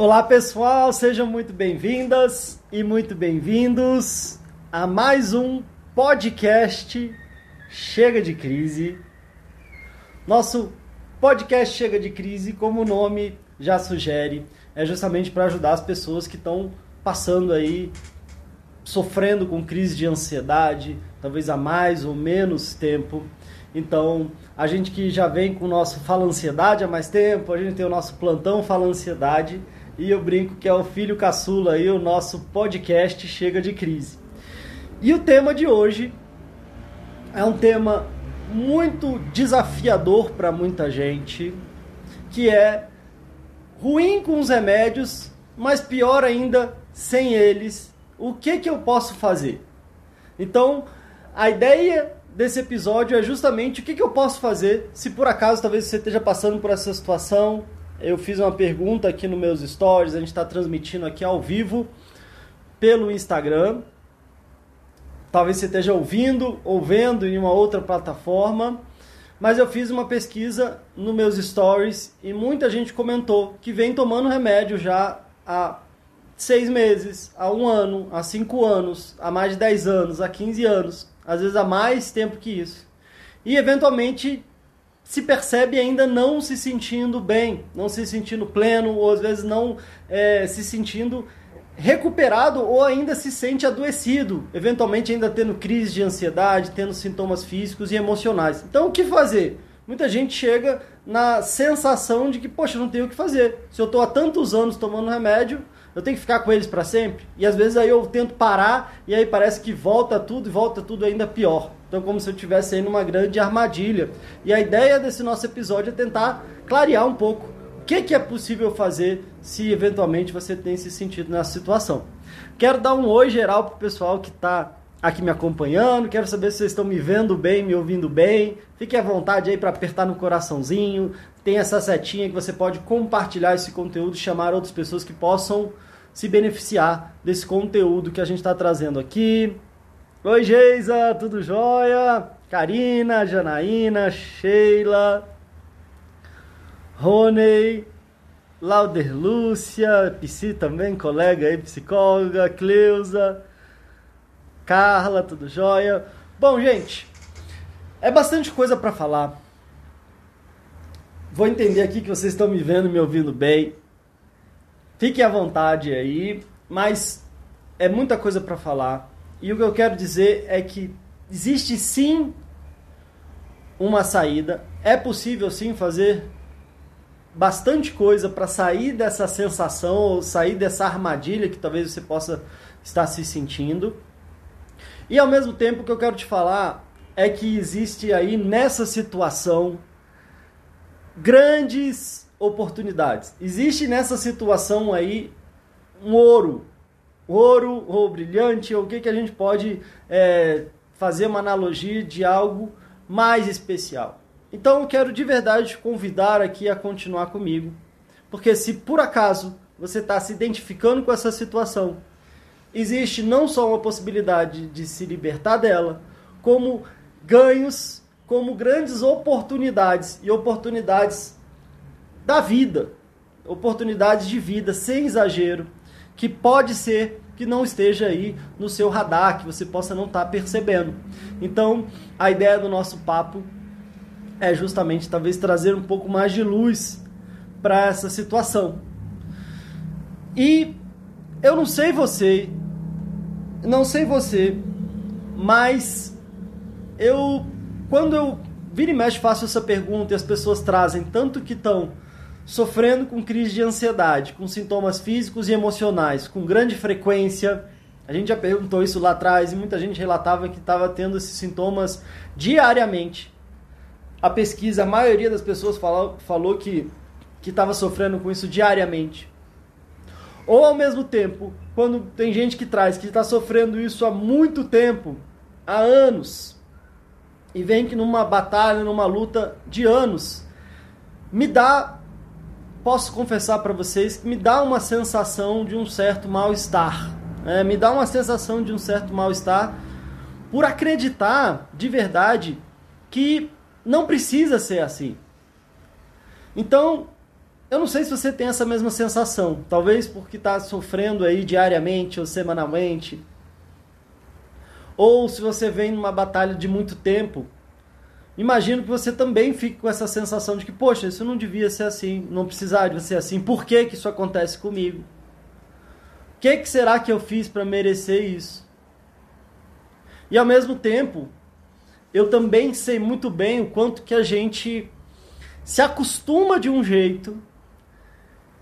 Olá pessoal, sejam muito bem-vindas e muito bem-vindos a mais um podcast Chega de Crise. Nosso podcast Chega de Crise, como o nome já sugere, é justamente para ajudar as pessoas que estão passando aí, sofrendo com crise de ansiedade, talvez há mais ou menos tempo. Então, a gente que já vem com o nosso Fala Ansiedade há mais tempo, a gente tem o nosso plantão Fala Ansiedade e eu brinco que é o filho caçula aí, o nosso podcast Chega de Crise. E o tema de hoje é um tema muito desafiador para muita gente, que é ruim com os remédios, mas pior ainda sem eles. O que que eu posso fazer? Então, a ideia desse episódio é justamente o que, que eu posso fazer se por acaso talvez você esteja passando por essa situação, eu fiz uma pergunta aqui nos meus stories, a gente está transmitindo aqui ao vivo pelo Instagram. Talvez você esteja ouvindo ou vendo em uma outra plataforma, mas eu fiz uma pesquisa nos meus stories e muita gente comentou que vem tomando remédio já há seis meses, há um ano, há cinco anos, há mais de dez anos, há 15 anos, às vezes há mais tempo que isso. E eventualmente se percebe ainda não se sentindo bem, não se sentindo pleno, ou às vezes não é, se sentindo recuperado ou ainda se sente adoecido, eventualmente ainda tendo crise de ansiedade, tendo sintomas físicos e emocionais. Então o que fazer? Muita gente chega na sensação de que, poxa, não tenho o que fazer. Se eu estou há tantos anos tomando remédio, eu tenho que ficar com eles para sempre? E às vezes aí eu tento parar e aí parece que volta tudo e volta tudo ainda pior. Então, como se eu estivesse aí numa grande armadilha. E a ideia desse nosso episódio é tentar clarear um pouco o que, que é possível fazer se eventualmente você tem se sentido nessa situação. Quero dar um oi geral para o pessoal que está aqui me acompanhando. Quero saber se vocês estão me vendo bem, me ouvindo bem. Fique à vontade aí para apertar no coraçãozinho. Tem essa setinha que você pode compartilhar esse conteúdo, chamar outras pessoas que possam se beneficiar desse conteúdo que a gente está trazendo aqui. Oi, Geisa, tudo jóia? Karina, Janaína, Sheila, Rony, Lauder Lúcia, Psi também, colega aí, psicóloga, Cleusa, Carla, tudo jóia? Bom, gente, é bastante coisa para falar. Vou entender aqui que vocês estão me vendo, me ouvindo bem. Fiquem à vontade aí, mas é muita coisa para falar. E o que eu quero dizer é que existe sim uma saída, é possível sim fazer bastante coisa para sair dessa sensação ou sair dessa armadilha que talvez você possa estar se sentindo. E ao mesmo tempo o que eu quero te falar é que existe aí nessa situação grandes oportunidades. Existe nessa situação aí um ouro, ouro ou brilhante, ou o que, que a gente pode é, fazer uma analogia de algo mais especial. Então eu quero de verdade te convidar aqui a continuar comigo, porque se por acaso você está se identificando com essa situação, existe não só uma possibilidade de se libertar dela, como ganhos, como grandes oportunidades e oportunidades da vida, oportunidades de vida sem exagero, que pode ser que não esteja aí no seu radar, que você possa não estar tá percebendo. Então, a ideia do nosso papo é justamente talvez trazer um pouco mais de luz para essa situação. E eu não sei você, não sei você, mas eu quando eu vira e mexe faço essa pergunta e as pessoas trazem tanto que estão sofrendo com crise de ansiedade, com sintomas físicos e emocionais, com grande frequência. A gente já perguntou isso lá atrás e muita gente relatava que estava tendo esses sintomas diariamente. A pesquisa, a maioria das pessoas falou, falou que estava sofrendo com isso diariamente. Ou ao mesmo tempo, quando tem gente que traz que está sofrendo isso há muito tempo, há anos, e vem que numa batalha, numa luta de anos, me dá, posso confessar para vocês, que me dá uma sensação de um certo mal-estar. É, me dá uma sensação de um certo mal-estar por acreditar de verdade que não precisa ser assim. Então, eu não sei se você tem essa mesma sensação. Talvez porque está sofrendo aí diariamente ou semanalmente. Ou se você vem numa batalha de muito tempo. Imagino que você também fique com essa sensação de que, poxa, isso não devia ser assim, não precisava ser assim. Por que, que isso acontece comigo? O que, que será que eu fiz para merecer isso? E ao mesmo tempo, eu também sei muito bem o quanto que a gente se acostuma de um jeito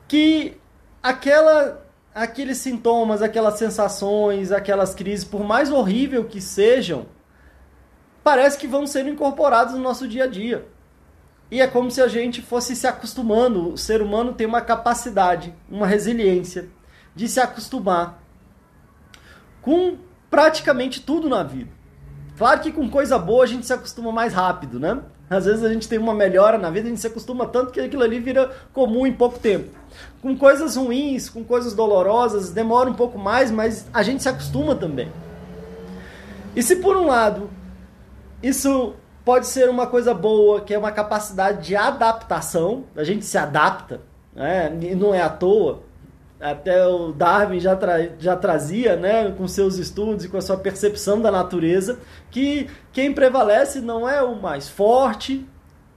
que aquela aqueles sintomas, aquelas sensações, aquelas crises, por mais horrível que sejam, parece que vão sendo incorporados no nosso dia a dia. E é como se a gente fosse se acostumando. O ser humano tem uma capacidade, uma resiliência de se acostumar com praticamente tudo na vida. Claro que com coisa boa a gente se acostuma mais rápido, né? Às vezes a gente tem uma melhora na vida, a gente se acostuma tanto que aquilo ali vira comum em pouco tempo. Com coisas ruins, com coisas dolorosas, demora um pouco mais, mas a gente se acostuma também. E se por um lado isso pode ser uma coisa boa, que é uma capacidade de adaptação, a gente se adapta, né? e não é à toa, até o Darwin já, tra já trazia, né, com seus estudos e com a sua percepção da natureza, que quem prevalece não é o mais forte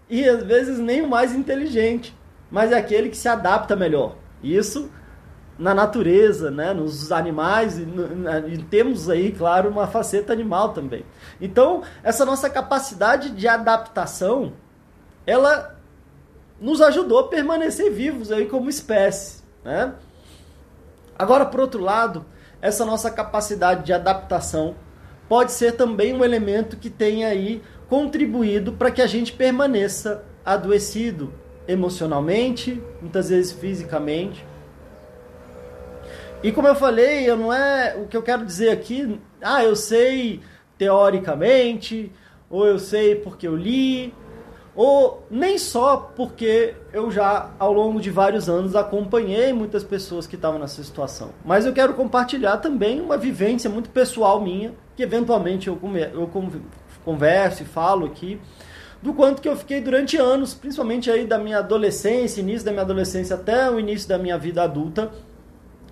e às vezes nem o mais inteligente, mas é aquele que se adapta melhor. Isso na natureza, né, nos animais, e, e temos aí, claro, uma faceta animal também. Então, essa nossa capacidade de adaptação, ela nos ajudou a permanecer vivos aí como espécie, né? Agora, por outro lado, essa nossa capacidade de adaptação pode ser também um elemento que tenha aí contribuído para que a gente permaneça adoecido emocionalmente, muitas vezes fisicamente. E como eu falei, eu não é o que eu quero dizer aqui, ah, eu sei teoricamente, ou eu sei porque eu li, ou nem só porque eu já ao longo de vários anos acompanhei muitas pessoas que estavam nessa situação, mas eu quero compartilhar também uma vivência muito pessoal minha, que eventualmente eu, eu converso e falo aqui, do quanto que eu fiquei durante anos, principalmente aí da minha adolescência, início da minha adolescência até o início da minha vida adulta,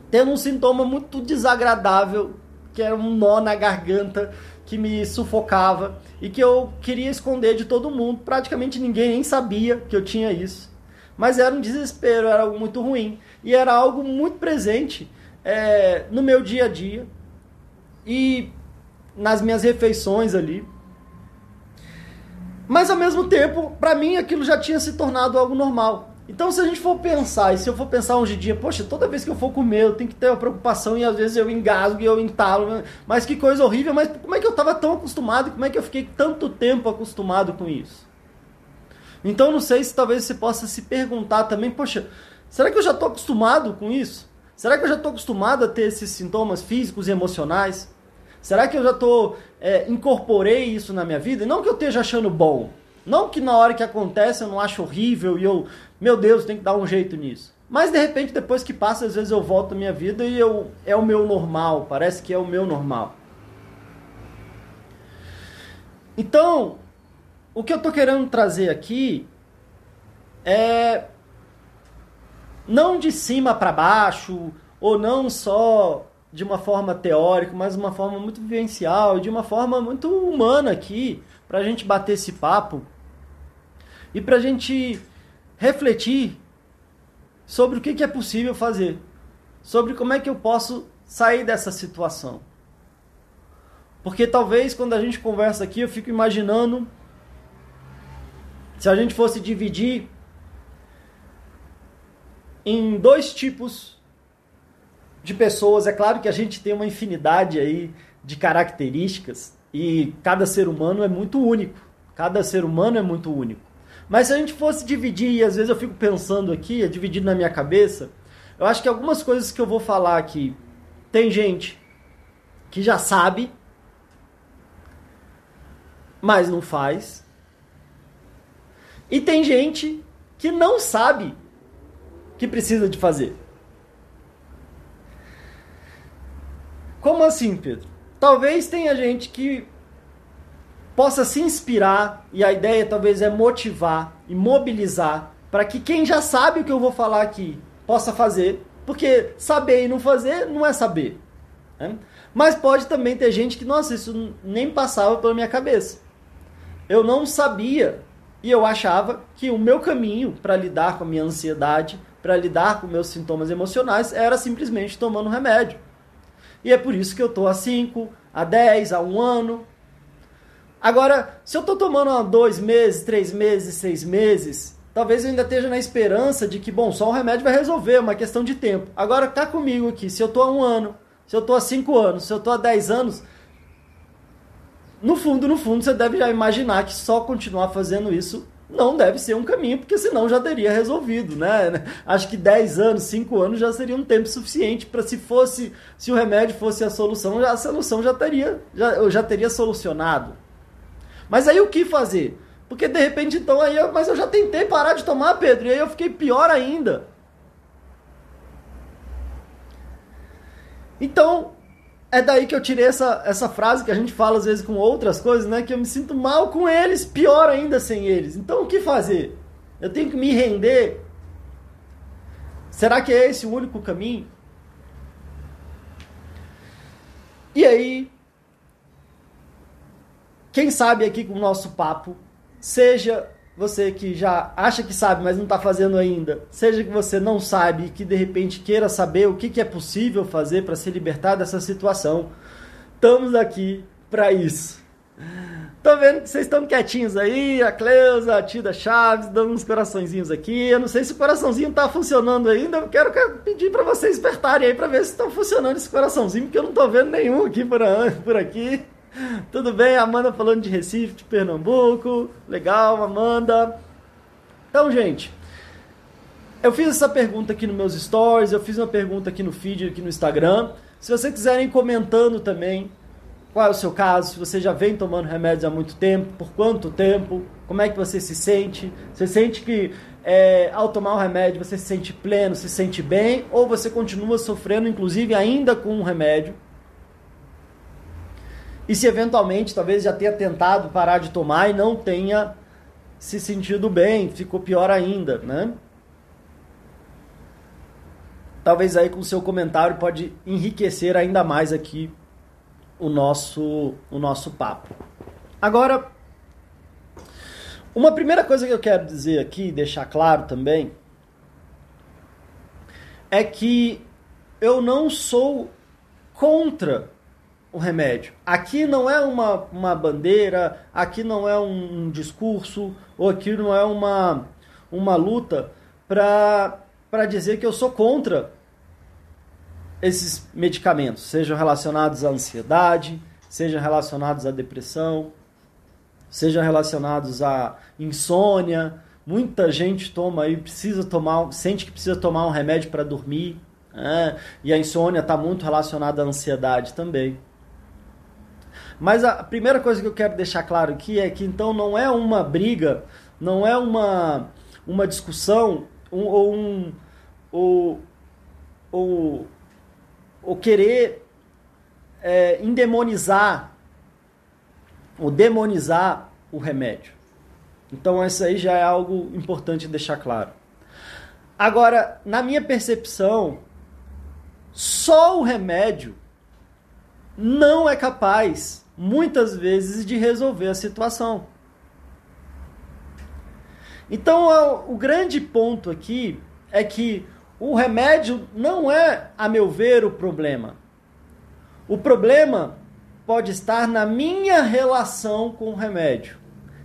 tendo um sintoma muito desagradável, que era um nó na garganta que me sufocava e que eu queria esconder de todo mundo. Praticamente ninguém nem sabia que eu tinha isso. Mas era um desespero, era algo muito ruim. E era algo muito presente é, no meu dia a dia e nas minhas refeições ali. Mas ao mesmo tempo, para mim aquilo já tinha se tornado algo normal. Então, se a gente for pensar, e se eu for pensar hoje em dia, poxa, toda vez que eu for comer, eu tenho que ter uma preocupação e às vezes eu engasgo e eu entalo, mas que coisa horrível, mas como é que eu estava tão acostumado, como é que eu fiquei tanto tempo acostumado com isso? Então, não sei se talvez você possa se perguntar também, poxa, será que eu já estou acostumado com isso? Será que eu já estou acostumado a ter esses sintomas físicos e emocionais? Será que eu já estou, é, incorporei isso na minha vida? Não que eu esteja achando bom, não que na hora que acontece eu não acho horrível e eu, meu Deus, tem que dar um jeito nisso. Mas de repente, depois que passa, às vezes eu volto à minha vida e eu, é o meu normal, parece que é o meu normal. Então, o que eu estou querendo trazer aqui é não de cima para baixo, ou não só de uma forma teórica, mas uma forma muito vivencial, de uma forma muito humana aqui, para a gente bater esse papo e para a gente refletir sobre o que, que é possível fazer, sobre como é que eu posso sair dessa situação. Porque talvez quando a gente conversa aqui, eu fico imaginando se a gente fosse dividir em dois tipos de pessoas. É claro que a gente tem uma infinidade aí de características e cada ser humano é muito único. Cada ser humano é muito único. Mas se a gente fosse dividir, e às vezes eu fico pensando aqui, é dividido na minha cabeça, eu acho que algumas coisas que eu vou falar aqui, tem gente que já sabe, mas não faz. E tem gente que não sabe que precisa de fazer. Como assim, Pedro? Talvez tenha gente que possa se inspirar e a ideia talvez é motivar e mobilizar para que quem já sabe o que eu vou falar aqui possa fazer, porque saber e não fazer não é saber. Né? Mas pode também ter gente que, nossa, isso nem passava pela minha cabeça. Eu não sabia e eu achava que o meu caminho para lidar com a minha ansiedade, para lidar com meus sintomas emocionais, era simplesmente tomando remédio. E é por isso que eu estou há 5, há 10, há um ano. Agora, se eu estou tomando há dois meses, três meses, seis meses, talvez eu ainda esteja na esperança de que, bom, só um remédio vai resolver, é uma questão de tempo. Agora, tá comigo aqui, se eu estou há um ano, se eu estou há cinco anos, se eu estou há dez anos, no fundo, no fundo, você deve já imaginar que só continuar fazendo isso não deve ser um caminho, porque senão já teria resolvido, né? Acho que 10 anos, 5 anos já seria um tempo suficiente para se fosse, se o remédio fosse a solução, a solução já teria, já, eu já teria solucionado. Mas aí o que fazer? Porque de repente então aí, eu, mas eu já tentei parar de tomar, Pedro, e aí eu fiquei pior ainda. Então, é daí que eu tirei essa, essa frase que a gente fala às vezes com outras coisas, né? Que eu me sinto mal com eles, pior ainda sem eles. Então o que fazer? Eu tenho que me render? Será que é esse o único caminho? E aí, quem sabe aqui com o nosso papo, seja você que já acha que sabe, mas não está fazendo ainda, seja que você não sabe e que de repente queira saber o que, que é possível fazer para se libertar dessa situação, estamos aqui para isso. Tô vendo que vocês estão quietinhos aí, a Cleusa, a Tida Chaves, dando uns coraçõezinhos aqui. Eu não sei se o coraçãozinho tá funcionando ainda. Eu quero, quero pedir para vocês despertarem aí para ver se estão funcionando esse coraçãozinho, porque eu não tô vendo nenhum aqui por, por aqui. Tudo bem? Amanda falando de Recife, de Pernambuco. Legal, Amanda. Então, gente, eu fiz essa pergunta aqui nos meus stories, eu fiz uma pergunta aqui no feed, aqui no Instagram. Se vocês quiserem comentando também qual é o seu caso, se você já vem tomando remédios há muito tempo, por quanto tempo, como é que você se sente? Você sente que é, ao tomar o remédio você se sente pleno, se sente bem, ou você continua sofrendo, inclusive ainda com o remédio? E se eventualmente talvez já tenha tentado parar de tomar e não tenha se sentido bem, ficou pior ainda, né? Talvez aí com o seu comentário pode enriquecer ainda mais aqui o nosso o nosso papo. Agora, uma primeira coisa que eu quero dizer aqui, deixar claro também, é que eu não sou contra o remédio. Aqui não é uma, uma bandeira, aqui não é um, um discurso, ou aqui não é uma, uma luta para dizer que eu sou contra esses medicamentos, sejam relacionados à ansiedade, sejam relacionados à depressão, sejam relacionados à insônia. Muita gente toma aí, precisa tomar, sente que precisa tomar um remédio para dormir. Né? E a insônia está muito relacionada à ansiedade também. Mas a primeira coisa que eu quero deixar claro aqui é que então não é uma briga, não é uma, uma discussão um, ou um ou, ou, ou querer é, endemonizar ou demonizar o remédio. Então isso aí já é algo importante deixar claro. Agora, na minha percepção, só o remédio não é capaz muitas vezes de resolver a situação. Então, o grande ponto aqui é que o remédio não é, a meu ver, o problema. O problema pode estar na minha relação com o remédio,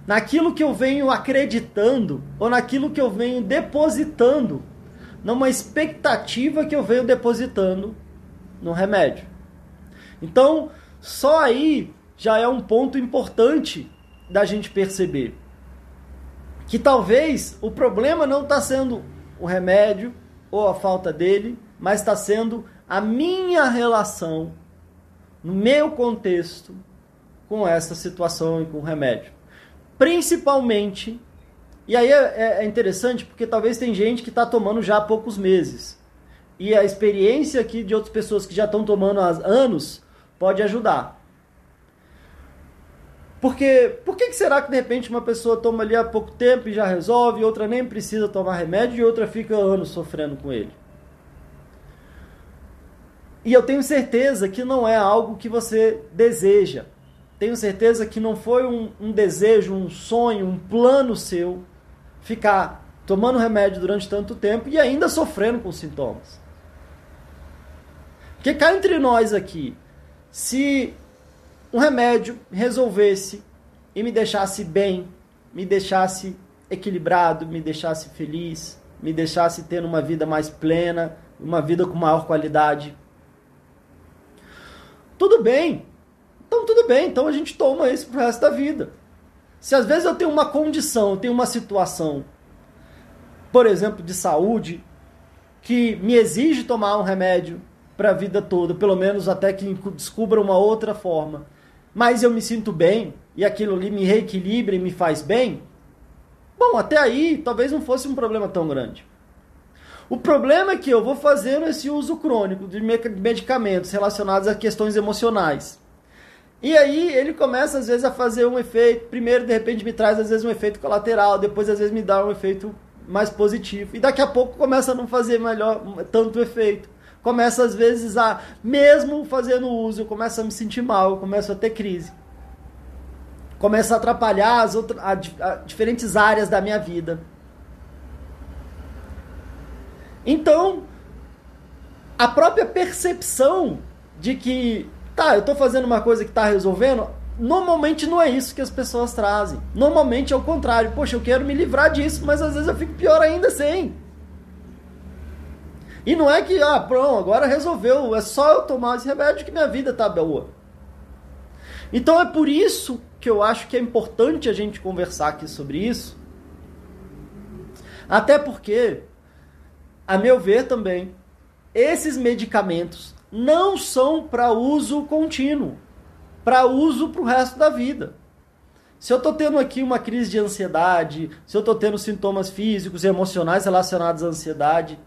naquilo que eu venho acreditando ou naquilo que eu venho depositando, numa expectativa que eu venho depositando no remédio. Então, só aí já é um ponto importante da gente perceber que talvez o problema não está sendo o remédio ou a falta dele, mas está sendo a minha relação, no meu contexto, com essa situação e com o remédio. Principalmente, e aí é, é interessante porque talvez tem gente que está tomando já há poucos meses. E a experiência aqui de outras pessoas que já estão tomando há anos pode ajudar. Porque por que, que será que de repente uma pessoa toma ali há pouco tempo e já resolve, outra nem precisa tomar remédio e outra fica anos sofrendo com ele? E eu tenho certeza que não é algo que você deseja. Tenho certeza que não foi um, um desejo, um sonho, um plano seu ficar tomando remédio durante tanto tempo e ainda sofrendo com sintomas. Porque cá entre nós aqui, se um remédio resolvesse e me deixasse bem, me deixasse equilibrado, me deixasse feliz, me deixasse tendo uma vida mais plena, uma vida com maior qualidade. Tudo bem. Então tudo bem, então a gente toma isso pro resto da vida. Se às vezes eu tenho uma condição, eu tenho uma situação, por exemplo, de saúde, que me exige tomar um remédio para a vida toda, pelo menos até que descubra uma outra forma mas eu me sinto bem e aquilo ali me reequilibra e me faz bem, bom, até aí talvez não fosse um problema tão grande. O problema é que eu vou fazendo esse uso crônico de medicamentos relacionados a questões emocionais. E aí ele começa às vezes a fazer um efeito, primeiro de repente me traz às vezes um efeito colateral, depois às vezes me dá um efeito mais positivo. E daqui a pouco começa a não fazer melhor tanto efeito começa às vezes a, mesmo fazendo uso, eu começo a me sentir mal, eu começo a ter crise. Começa a atrapalhar as outras, a, a diferentes áreas da minha vida. Então, a própria percepção de que, tá, eu estou fazendo uma coisa que está resolvendo, normalmente não é isso que as pessoas trazem. Normalmente é o contrário. Poxa, eu quero me livrar disso, mas às vezes eu fico pior ainda sem. E não é que, ah, pronto, agora resolveu, é só eu tomar esse remédio que minha vida tá boa. Então é por isso que eu acho que é importante a gente conversar aqui sobre isso. Até porque, a meu ver também, esses medicamentos não são para uso contínuo, para uso para o resto da vida. Se eu estou tendo aqui uma crise de ansiedade, se eu estou tendo sintomas físicos e emocionais relacionados à ansiedade,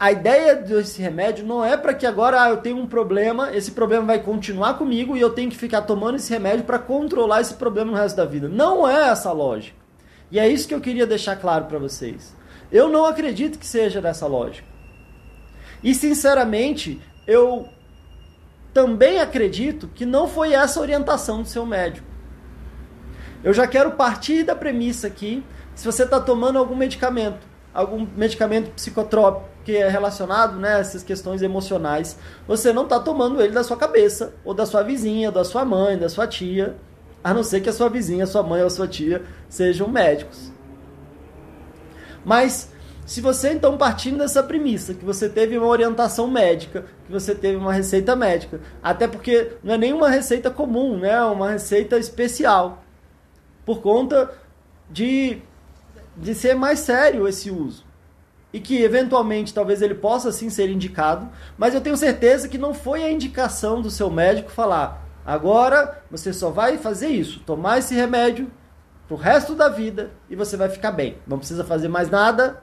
a ideia desse remédio não é para que agora ah, eu tenho um problema, esse problema vai continuar comigo e eu tenho que ficar tomando esse remédio para controlar esse problema no resto da vida. Não é essa lógica. E é isso que eu queria deixar claro para vocês. Eu não acredito que seja dessa lógica. E sinceramente, eu também acredito que não foi essa a orientação do seu médico. Eu já quero partir da premissa aqui, se você está tomando algum medicamento, algum medicamento psicotrópico, que é relacionado né, a essas questões emocionais, você não está tomando ele da sua cabeça, ou da sua vizinha, da sua mãe, da sua tia, a não ser que a sua vizinha, a sua mãe ou a sua tia sejam médicos. Mas se você então partindo dessa premissa, que você teve uma orientação médica, que você teve uma receita médica, até porque não é nenhuma receita comum, né? É uma receita especial, por conta de, de ser mais sério esse uso e que eventualmente talvez ele possa sim ser indicado, mas eu tenho certeza que não foi a indicação do seu médico falar: agora você só vai fazer isso, tomar esse remédio pro resto da vida e você vai ficar bem. Não precisa fazer mais nada,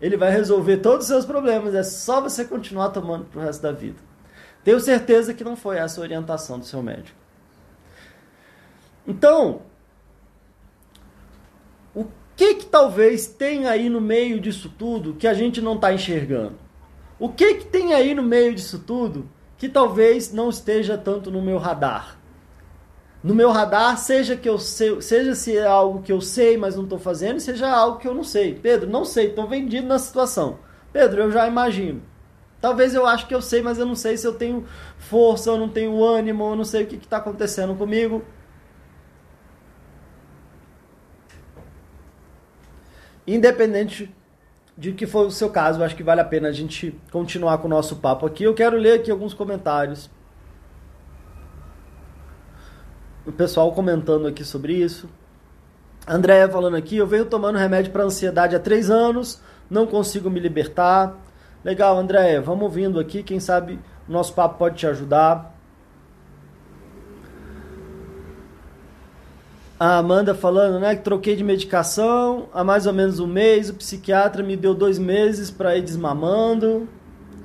ele vai resolver todos os seus problemas, é só você continuar tomando pro resto da vida. Tenho certeza que não foi essa a orientação do seu médico. Então, que que talvez tenha aí no meio disso tudo que a gente não está enxergando? O que que tem aí no meio disso tudo que talvez não esteja tanto no meu radar? No meu radar, seja que eu sei, seja se é algo que eu sei, mas não estou fazendo, seja algo que eu não sei. Pedro, não sei, estou vendido na situação. Pedro, eu já imagino. Talvez eu acho que eu sei, mas eu não sei se eu tenho força, eu não tenho ânimo, eu não sei o que está acontecendo comigo. Independente de que for o seu caso, acho que vale a pena a gente continuar com o nosso papo aqui. Eu quero ler aqui alguns comentários. O pessoal comentando aqui sobre isso. Andréia falando aqui, eu venho tomando remédio para ansiedade há três anos, não consigo me libertar. Legal, Andréia, vamos vindo aqui, quem sabe o nosso papo pode te ajudar. A Amanda falando, né, que troquei de medicação há mais ou menos um mês, o psiquiatra me deu dois meses para ir desmamando.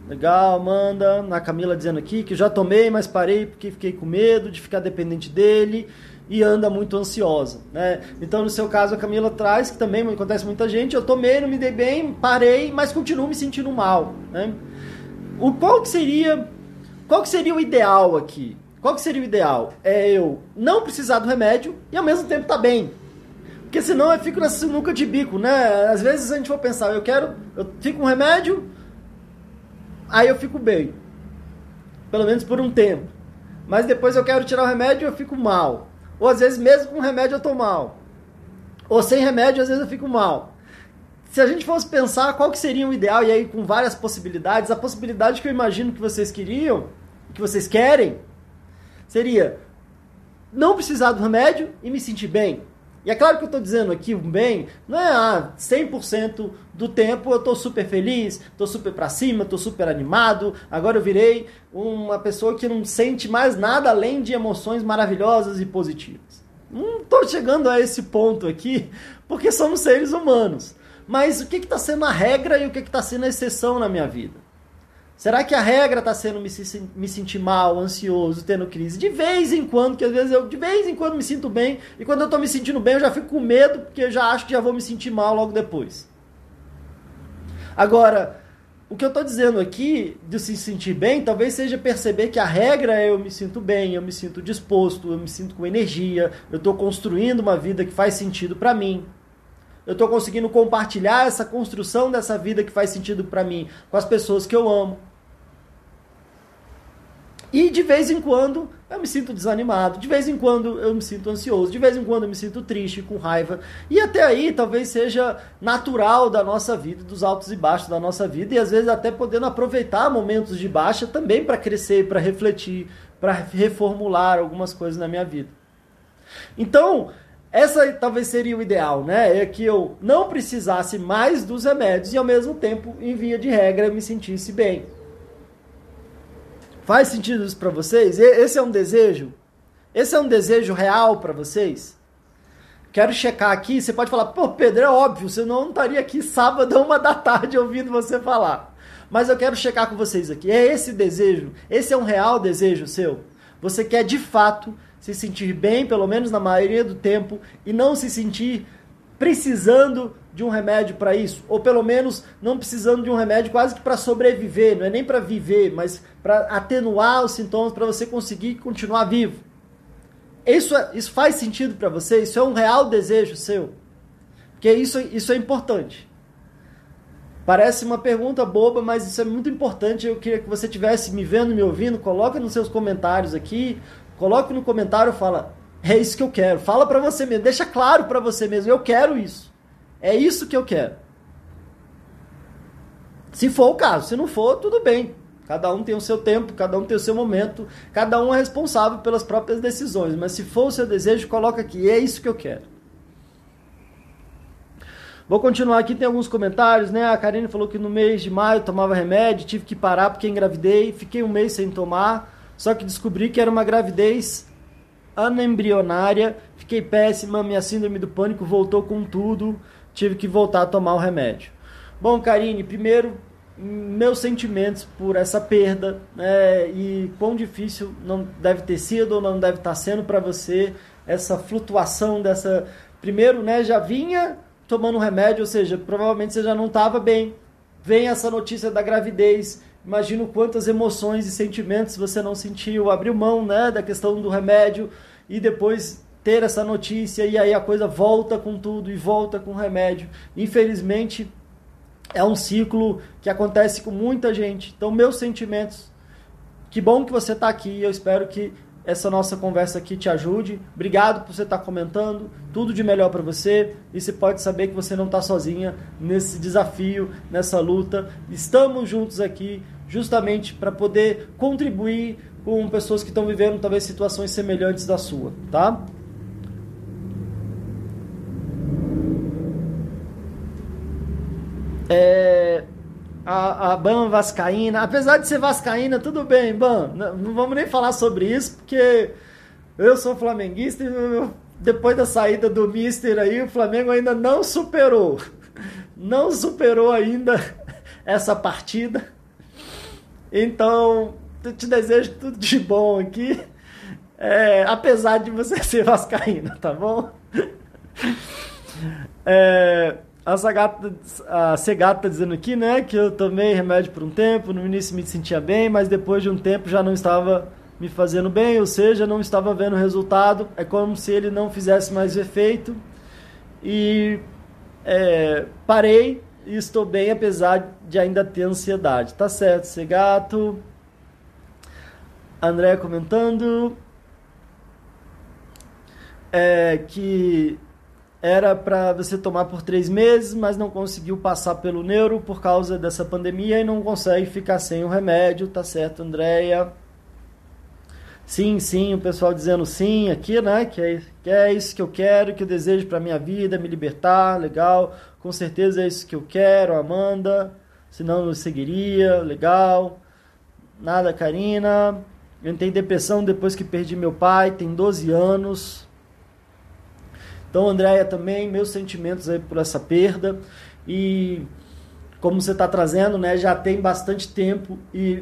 Legal, Amanda. Na Camila dizendo aqui que já tomei, mas parei porque fiquei com medo de ficar dependente dele e anda muito ansiosa, né? Então, no seu caso, a Camila traz que também acontece muita gente. Eu tomei, não me dei bem, parei, mas continuo me sentindo mal, né? O qual que seria, qual que seria o ideal aqui? Qual que seria o ideal? É eu não precisar do remédio e ao mesmo tempo tá bem. Porque senão eu fico nessa sinuca de bico, né? Às vezes a gente for pensar, eu quero, eu fico com remédio, aí eu fico bem. Pelo menos por um tempo. Mas depois eu quero tirar o remédio e eu fico mal. Ou às vezes mesmo com remédio eu tô mal. Ou sem remédio às vezes eu fico mal. Se a gente fosse pensar qual que seria o ideal, e aí com várias possibilidades, a possibilidade que eu imagino que vocês queriam, que vocês querem, seria não precisar do remédio e me sentir bem. E é claro que eu estou dizendo aqui bem, não é ah, 100% do tempo eu estou super feliz, estou super para cima, estou super animado, agora eu virei uma pessoa que não sente mais nada além de emoções maravilhosas e positivas. Não estou chegando a esse ponto aqui, porque somos seres humanos. Mas o que está sendo a regra e o que está sendo a exceção na minha vida? Será que a regra está sendo me, me sentir mal, ansioso, tendo crise? De vez em quando, que às vezes eu de vez em quando me sinto bem, e quando eu estou me sentindo bem eu já fico com medo, porque eu já acho que já vou me sentir mal logo depois. Agora, o que eu estou dizendo aqui de se sentir bem, talvez seja perceber que a regra é eu me sinto bem, eu me sinto disposto, eu me sinto com energia, eu estou construindo uma vida que faz sentido para mim. Eu estou conseguindo compartilhar essa construção dessa vida que faz sentido para mim com as pessoas que eu amo. E de vez em quando eu me sinto desanimado, de vez em quando eu me sinto ansioso, de vez em quando eu me sinto triste, com raiva. E até aí talvez seja natural da nossa vida, dos altos e baixos da nossa vida, e às vezes até podendo aproveitar momentos de baixa também para crescer, para refletir, para reformular algumas coisas na minha vida. Então, essa talvez seria o ideal, né? É que eu não precisasse mais dos remédios e ao mesmo tempo, em via de regra, me sentisse bem. Faz sentido isso para vocês? Esse é um desejo? Esse é um desejo real para vocês? Quero checar aqui. Você pode falar, pô, Pedro, é óbvio, você não estaria aqui sábado, uma da tarde, ouvindo você falar. Mas eu quero checar com vocês aqui. É esse desejo? Esse é um real desejo seu? Você quer de fato se sentir bem, pelo menos na maioria do tempo, e não se sentir precisando de um remédio para isso, ou pelo menos não precisando de um remédio quase que para sobreviver, não é nem para viver, mas para atenuar os sintomas para você conseguir continuar vivo. Isso, é, isso faz sentido para você? Isso é um real desejo seu? Porque isso, isso é importante. Parece uma pergunta boba, mas isso é muito importante. Eu queria que você estivesse me vendo, me ouvindo. Coloque nos seus comentários aqui. Coloque no comentário, fala, é isso que eu quero. Fala para você mesmo, deixa claro para você mesmo, eu quero isso. É isso que eu quero. Se for o caso, se não for, tudo bem. Cada um tem o seu tempo, cada um tem o seu momento, cada um é responsável pelas próprias decisões. Mas se for o seu desejo, coloca aqui, é isso que eu quero. Vou continuar aqui, tem alguns comentários, né? A Karine falou que no mês de maio tomava remédio, tive que parar porque engravidei, fiquei um mês sem tomar, só que descobri que era uma gravidez anembrionária, fiquei péssima, minha síndrome do pânico voltou com tudo, tive que voltar a tomar o remédio. Bom, Karine, primeiro, meus sentimentos por essa perda né, e quão difícil não deve ter sido ou não deve estar sendo para você essa flutuação dessa. Primeiro, né, já vinha tomando remédio, ou seja, provavelmente você já não estava bem. Vem essa notícia da gravidez, imagino quantas emoções e sentimentos você não sentiu, abriu mão né, da questão do remédio e depois ter essa notícia e aí a coisa volta com tudo e volta com remédio. Infelizmente é um ciclo que acontece com muita gente. Então meus sentimentos, que bom que você está aqui. Eu espero que essa nossa conversa aqui te ajude. Obrigado por você estar tá comentando. Tudo de melhor para você. E você pode saber que você não está sozinha nesse desafio, nessa luta. Estamos juntos aqui justamente para poder contribuir com pessoas que estão vivendo talvez situações semelhantes da sua, tá? É, a, a Ban Vascaína, apesar de ser Vascaína, tudo bem, Ban, não, não vamos nem falar sobre isso, porque eu sou flamenguista e depois da saída do Mister aí, o Flamengo ainda não superou, não superou ainda essa partida. Então, eu te desejo tudo de bom aqui, é, apesar de você ser vascaína, tá bom? É, a Sagata, a tá dizendo aqui, né, que eu tomei remédio por um tempo, no início me sentia bem, mas depois de um tempo já não estava me fazendo bem, ou seja, não estava vendo resultado. É como se ele não fizesse mais efeito. E é, parei e estou bem, apesar de ainda ter ansiedade. Tá certo, Segato. André comentando é, que era para você tomar por três meses, mas não conseguiu passar pelo neuro por causa dessa pandemia e não consegue ficar sem o remédio, tá certo, Andréia? Sim, sim, o pessoal dizendo sim aqui, né? Que é, que é isso que eu quero, que eu desejo para minha vida, me libertar, legal. Com certeza é isso que eu quero, Amanda. Senão eu seguiria, legal. Nada, Karina. Eu entrei depressão depois que perdi meu pai, tem 12 anos. Então, Andréia, também, meus sentimentos aí por essa perda. E como você está trazendo, né, já tem bastante tempo e,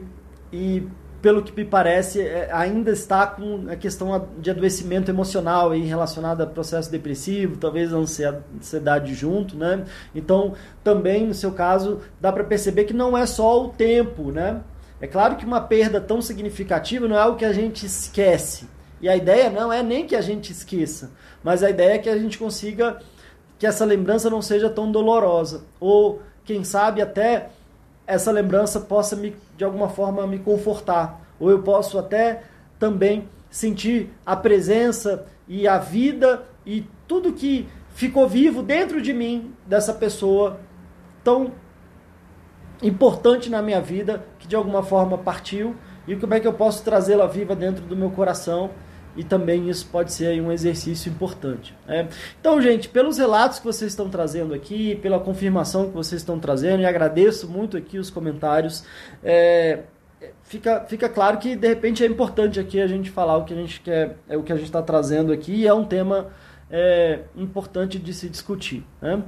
e pelo que me parece, é, ainda está com a questão de adoecimento emocional aí relacionado a processo depressivo, talvez ansiedade junto, né? Então, também no seu caso, dá para perceber que não é só o tempo, né? É claro que uma perda tão significativa não é algo que a gente esquece. E a ideia não é nem que a gente esqueça, mas a ideia é que a gente consiga que essa lembrança não seja tão dolorosa. Ou, quem sabe, até essa lembrança possa me, de alguma forma me confortar. Ou eu posso até também sentir a presença e a vida e tudo que ficou vivo dentro de mim dessa pessoa tão importante na minha vida que de alguma forma partiu e como é que eu posso trazê-la viva dentro do meu coração e também isso pode ser um exercício importante. Né? Então, gente, pelos relatos que vocês estão trazendo aqui, pela confirmação que vocês estão trazendo, e agradeço muito aqui os comentários, é, fica, fica claro que de repente é importante aqui a gente falar o que a gente quer, é o que a gente está trazendo aqui, e é um tema é, importante de se discutir. Né?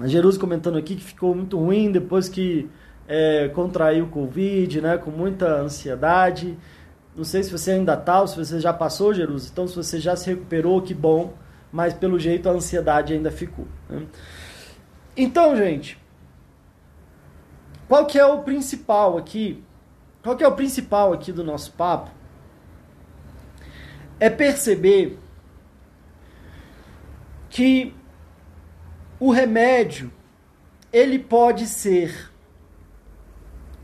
A Jerusa comentando aqui que ficou muito ruim depois que é, contraiu o Covid, né, com muita ansiedade. Não sei se você ainda está ou se você já passou, Jerusa. Então, se você já se recuperou, que bom. Mas, pelo jeito, a ansiedade ainda ficou. Né? Então, gente, qual que é o principal aqui? Qual que é o principal aqui do nosso papo? É perceber que o remédio ele pode ser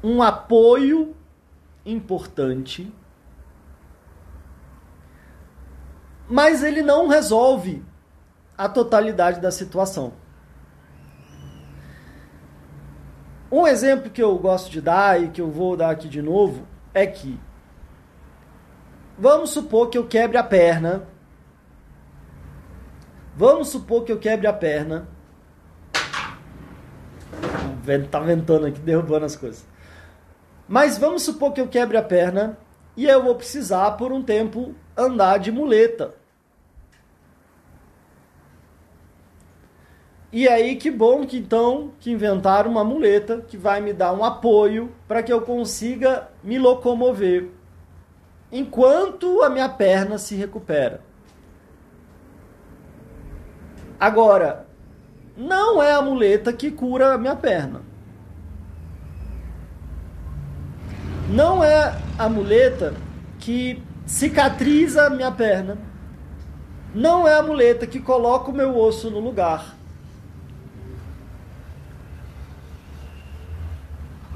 um apoio importante mas ele não resolve a totalidade da situação. Um exemplo que eu gosto de dar e que eu vou dar aqui de novo é que vamos supor que eu quebre a perna. Vamos supor que eu quebre a perna. Tá ventando aqui, derrubando as coisas. Mas vamos supor que eu quebre a perna e eu vou precisar por um tempo andar de muleta. E aí que bom que então que inventaram uma muleta que vai me dar um apoio para que eu consiga me locomover enquanto a minha perna se recupera. Agora, não é a muleta que cura a minha perna. Não é a muleta que cicatriza minha perna. Não é a muleta que coloca o meu osso no lugar.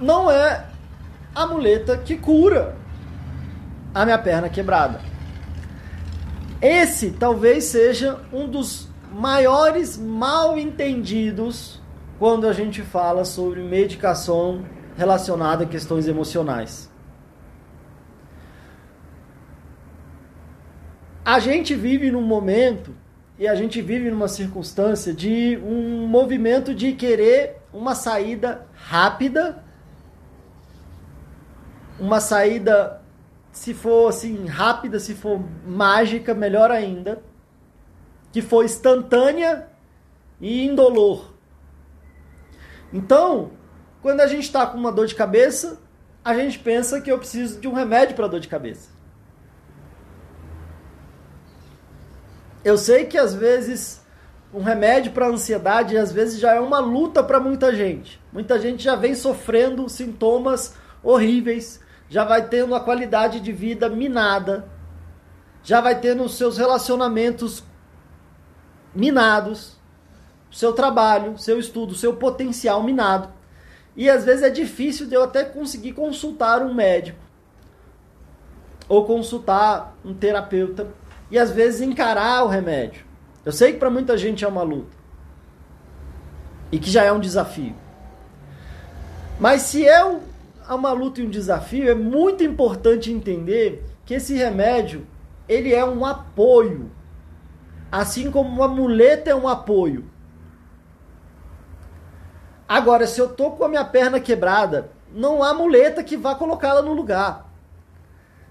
Não é a muleta que cura a minha perna quebrada. Esse talvez seja um dos maiores mal entendidos quando a gente fala sobre medicação relacionada a questões emocionais. A gente vive num momento e a gente vive numa circunstância de um movimento de querer uma saída rápida, uma saída, se for assim, rápida, se for mágica, melhor ainda, que for instantânea e indolor. Então, quando a gente está com uma dor de cabeça, a gente pensa que eu preciso de um remédio para dor de cabeça. Eu sei que às vezes um remédio para ansiedade às vezes já é uma luta para muita gente. Muita gente já vem sofrendo sintomas horríveis, já vai tendo a qualidade de vida minada, já vai tendo os seus relacionamentos minados, seu trabalho, seu estudo, seu potencial minado. E às vezes é difícil de eu até conseguir consultar um médico ou consultar um terapeuta e às vezes encarar o remédio. Eu sei que para muita gente é uma luta e que já é um desafio. Mas se é uma luta e um desafio, é muito importante entender que esse remédio ele é um apoio, assim como uma muleta é um apoio. Agora, se eu tô com a minha perna quebrada, não há muleta que vá colocá-la no lugar.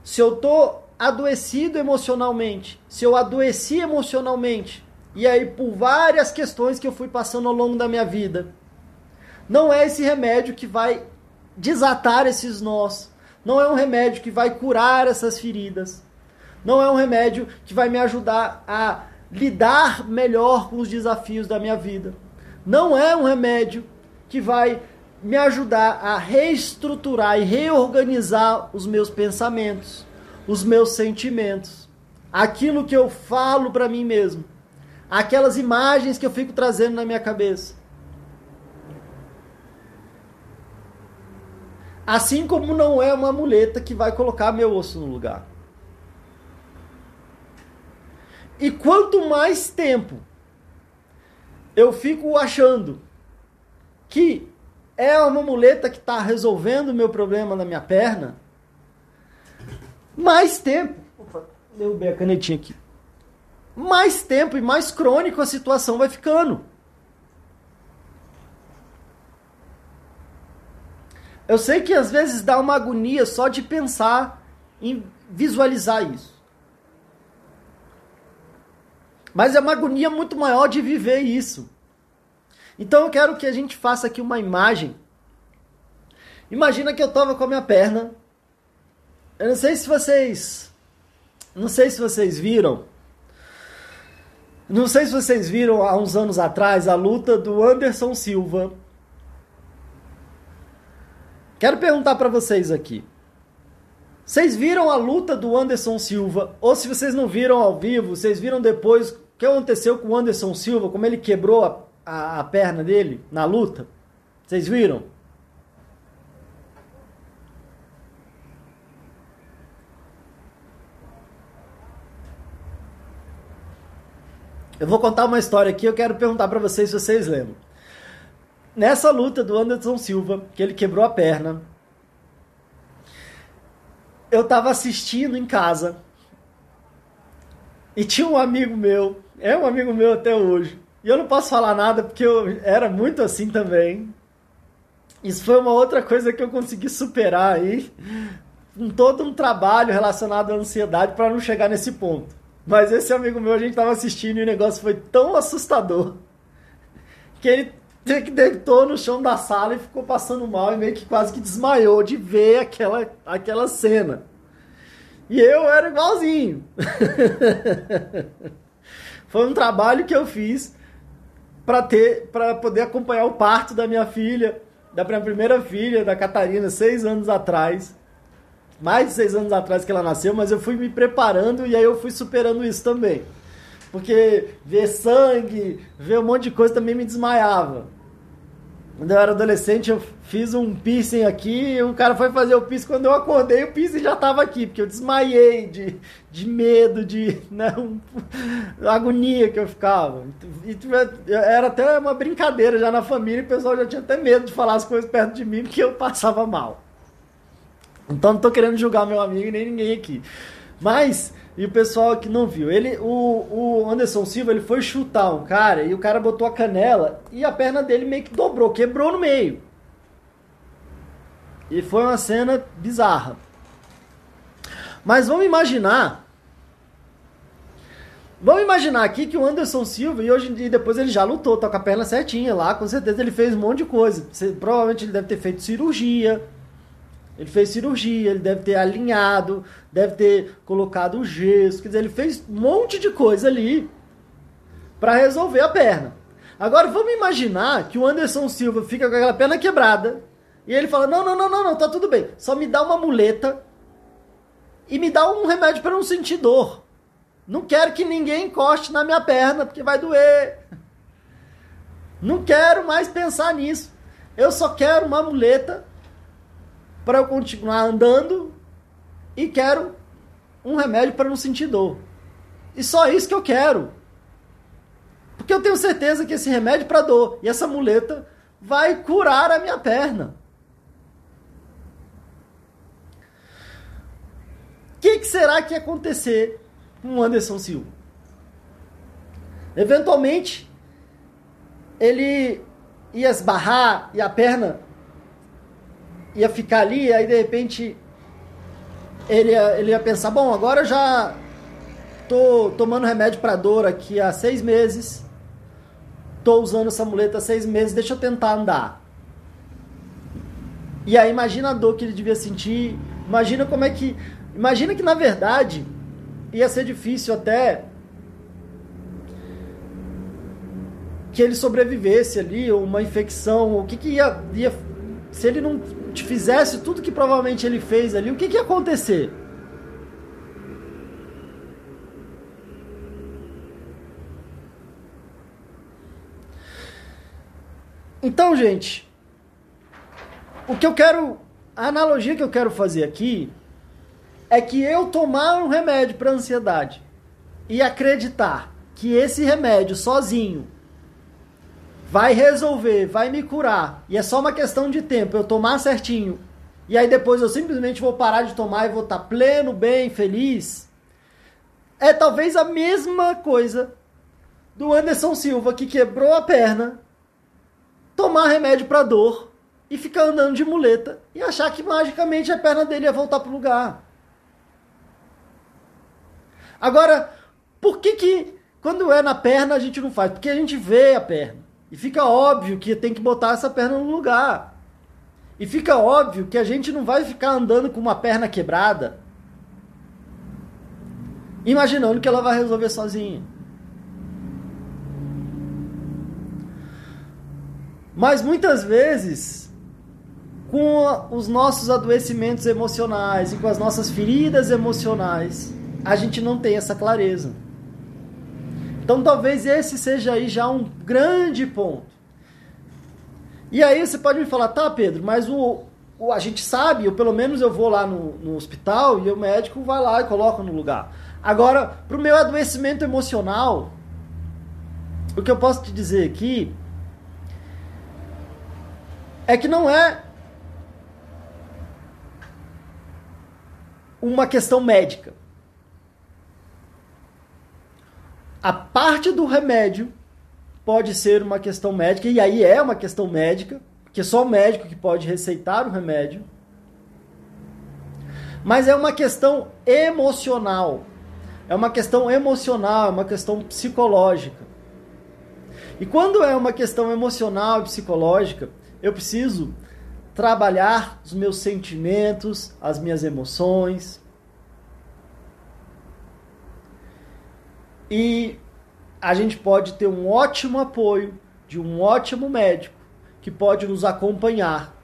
Se eu tô adoecido emocionalmente, se eu adoeci emocionalmente, e aí por várias questões que eu fui passando ao longo da minha vida, não é esse remédio que vai desatar esses nós, não é um remédio que vai curar essas feridas, não é um remédio que vai me ajudar a lidar melhor com os desafios da minha vida, não é um remédio que vai me ajudar a reestruturar e reorganizar os meus pensamentos os meus sentimentos, aquilo que eu falo para mim mesmo, aquelas imagens que eu fico trazendo na minha cabeça. Assim como não é uma muleta que vai colocar meu osso no lugar. E quanto mais tempo eu fico achando que é uma muleta que está resolvendo o meu problema na minha perna, mais tempo. Opa, derrubei a canetinha aqui. Mais tempo e mais crônico a situação vai ficando. Eu sei que às vezes dá uma agonia só de pensar em visualizar isso. Mas é uma agonia muito maior de viver isso. Então eu quero que a gente faça aqui uma imagem. Imagina que eu tava com a minha perna eu não sei se vocês. Não sei se vocês viram. Não sei se vocês viram há uns anos atrás a luta do Anderson Silva. Quero perguntar para vocês aqui. Vocês viram a luta do Anderson Silva? Ou se vocês não viram ao vivo, vocês viram depois o que aconteceu com o Anderson Silva, como ele quebrou a, a, a perna dele na luta? Vocês viram? Eu vou contar uma história aqui, eu quero perguntar para vocês se vocês lembram. Nessa luta do Anderson Silva, que ele quebrou a perna, eu tava assistindo em casa. E tinha um amigo meu, é um amigo meu até hoje. E eu não posso falar nada porque eu era muito assim também. Isso foi uma outra coisa que eu consegui superar aí, com todo um trabalho relacionado à ansiedade para não chegar nesse ponto. Mas esse amigo meu, a gente tava assistindo e o negócio foi tão assustador que ele deitou no chão da sala e ficou passando mal e meio que quase que desmaiou de ver aquela, aquela cena. E eu era igualzinho. Foi um trabalho que eu fiz para ter para poder acompanhar o parto da minha filha, da minha primeira filha, da Catarina, seis anos atrás mais de seis anos atrás que ela nasceu, mas eu fui me preparando e aí eu fui superando isso também. Porque ver sangue, ver um monte de coisa também me desmaiava. Quando eu era adolescente, eu fiz um piercing aqui, e o cara foi fazer o piercing. Quando eu acordei, o piercing já estava aqui, porque eu desmaiei de, de medo, de né, um, agonia que eu ficava. E, era até uma brincadeira já na família, e o pessoal já tinha até medo de falar as coisas perto de mim, porque eu passava mal. Então não tô querendo julgar meu amigo nem ninguém aqui. Mas, e o pessoal que não viu, ele, o, o Anderson Silva, ele foi chutar um cara e o cara botou a canela e a perna dele meio que dobrou, quebrou no meio. E foi uma cena bizarra. Mas vamos imaginar. Vamos imaginar aqui que o Anderson Silva, e hoje dia depois ele já lutou, tá com a perna certinha lá, com certeza ele fez um monte de coisa. Provavelmente ele deve ter feito cirurgia. Ele fez cirurgia, ele deve ter alinhado, deve ter colocado o gesso, quer dizer, ele fez um monte de coisa ali para resolver a perna. Agora vamos imaginar que o Anderson Silva fica com aquela perna quebrada, e ele fala: não, não, não, não, não, tá tudo bem. Só me dá uma muleta e me dá um remédio para não sentir dor. Não quero que ninguém encoste na minha perna, porque vai doer. Não quero mais pensar nisso. Eu só quero uma muleta para eu continuar andando e quero um remédio para não sentir dor. E só isso que eu quero. Porque eu tenho certeza que esse remédio para dor e essa muleta vai curar a minha perna. O que, que será que ia acontecer com o Anderson Silva? Eventualmente, ele ia esbarrar e a perna ia ficar ali, aí de repente ele ia, ele ia pensar, bom, agora já tô tomando remédio para dor aqui há seis meses, tô usando essa muleta há seis meses, deixa eu tentar andar. E aí imagina a dor que ele devia sentir, imagina como é que Imagina que na verdade ia ser difícil até que ele sobrevivesse ali, uma infecção, o que, que ia, ia. Se ele não fizesse tudo que provavelmente ele fez ali, o que, que ia acontecer? Então, gente, o que eu quero. A analogia que eu quero fazer aqui é que eu tomar um remédio para ansiedade e acreditar que esse remédio sozinho vai resolver, vai me curar, e é só uma questão de tempo eu tomar certinho, e aí depois eu simplesmente vou parar de tomar e vou estar pleno, bem, feliz, é talvez a mesma coisa do Anderson Silva que quebrou a perna, tomar remédio para dor e ficar andando de muleta e achar que magicamente a perna dele ia voltar pro lugar. Agora, por que que quando é na perna a gente não faz? Porque a gente vê a perna. E fica óbvio que tem que botar essa perna no lugar. E fica óbvio que a gente não vai ficar andando com uma perna quebrada, imaginando que ela vai resolver sozinha. Mas muitas vezes, com os nossos adoecimentos emocionais e com as nossas feridas emocionais, a gente não tem essa clareza. Então talvez esse seja aí já um grande ponto. E aí você pode me falar, tá, Pedro, mas o, o a gente sabe, ou pelo menos eu vou lá no, no hospital e o médico vai lá e coloca no lugar. Agora, para o meu adoecimento emocional, o que eu posso te dizer aqui é que não é uma questão médica. A parte do remédio pode ser uma questão médica, e aí é uma questão médica, que só o médico que pode receitar o remédio. Mas é uma questão emocional. É uma questão emocional, é uma questão psicológica. E quando é uma questão emocional e psicológica, eu preciso trabalhar os meus sentimentos, as minhas emoções, E a gente pode ter um ótimo apoio de um ótimo médico que pode nos acompanhar.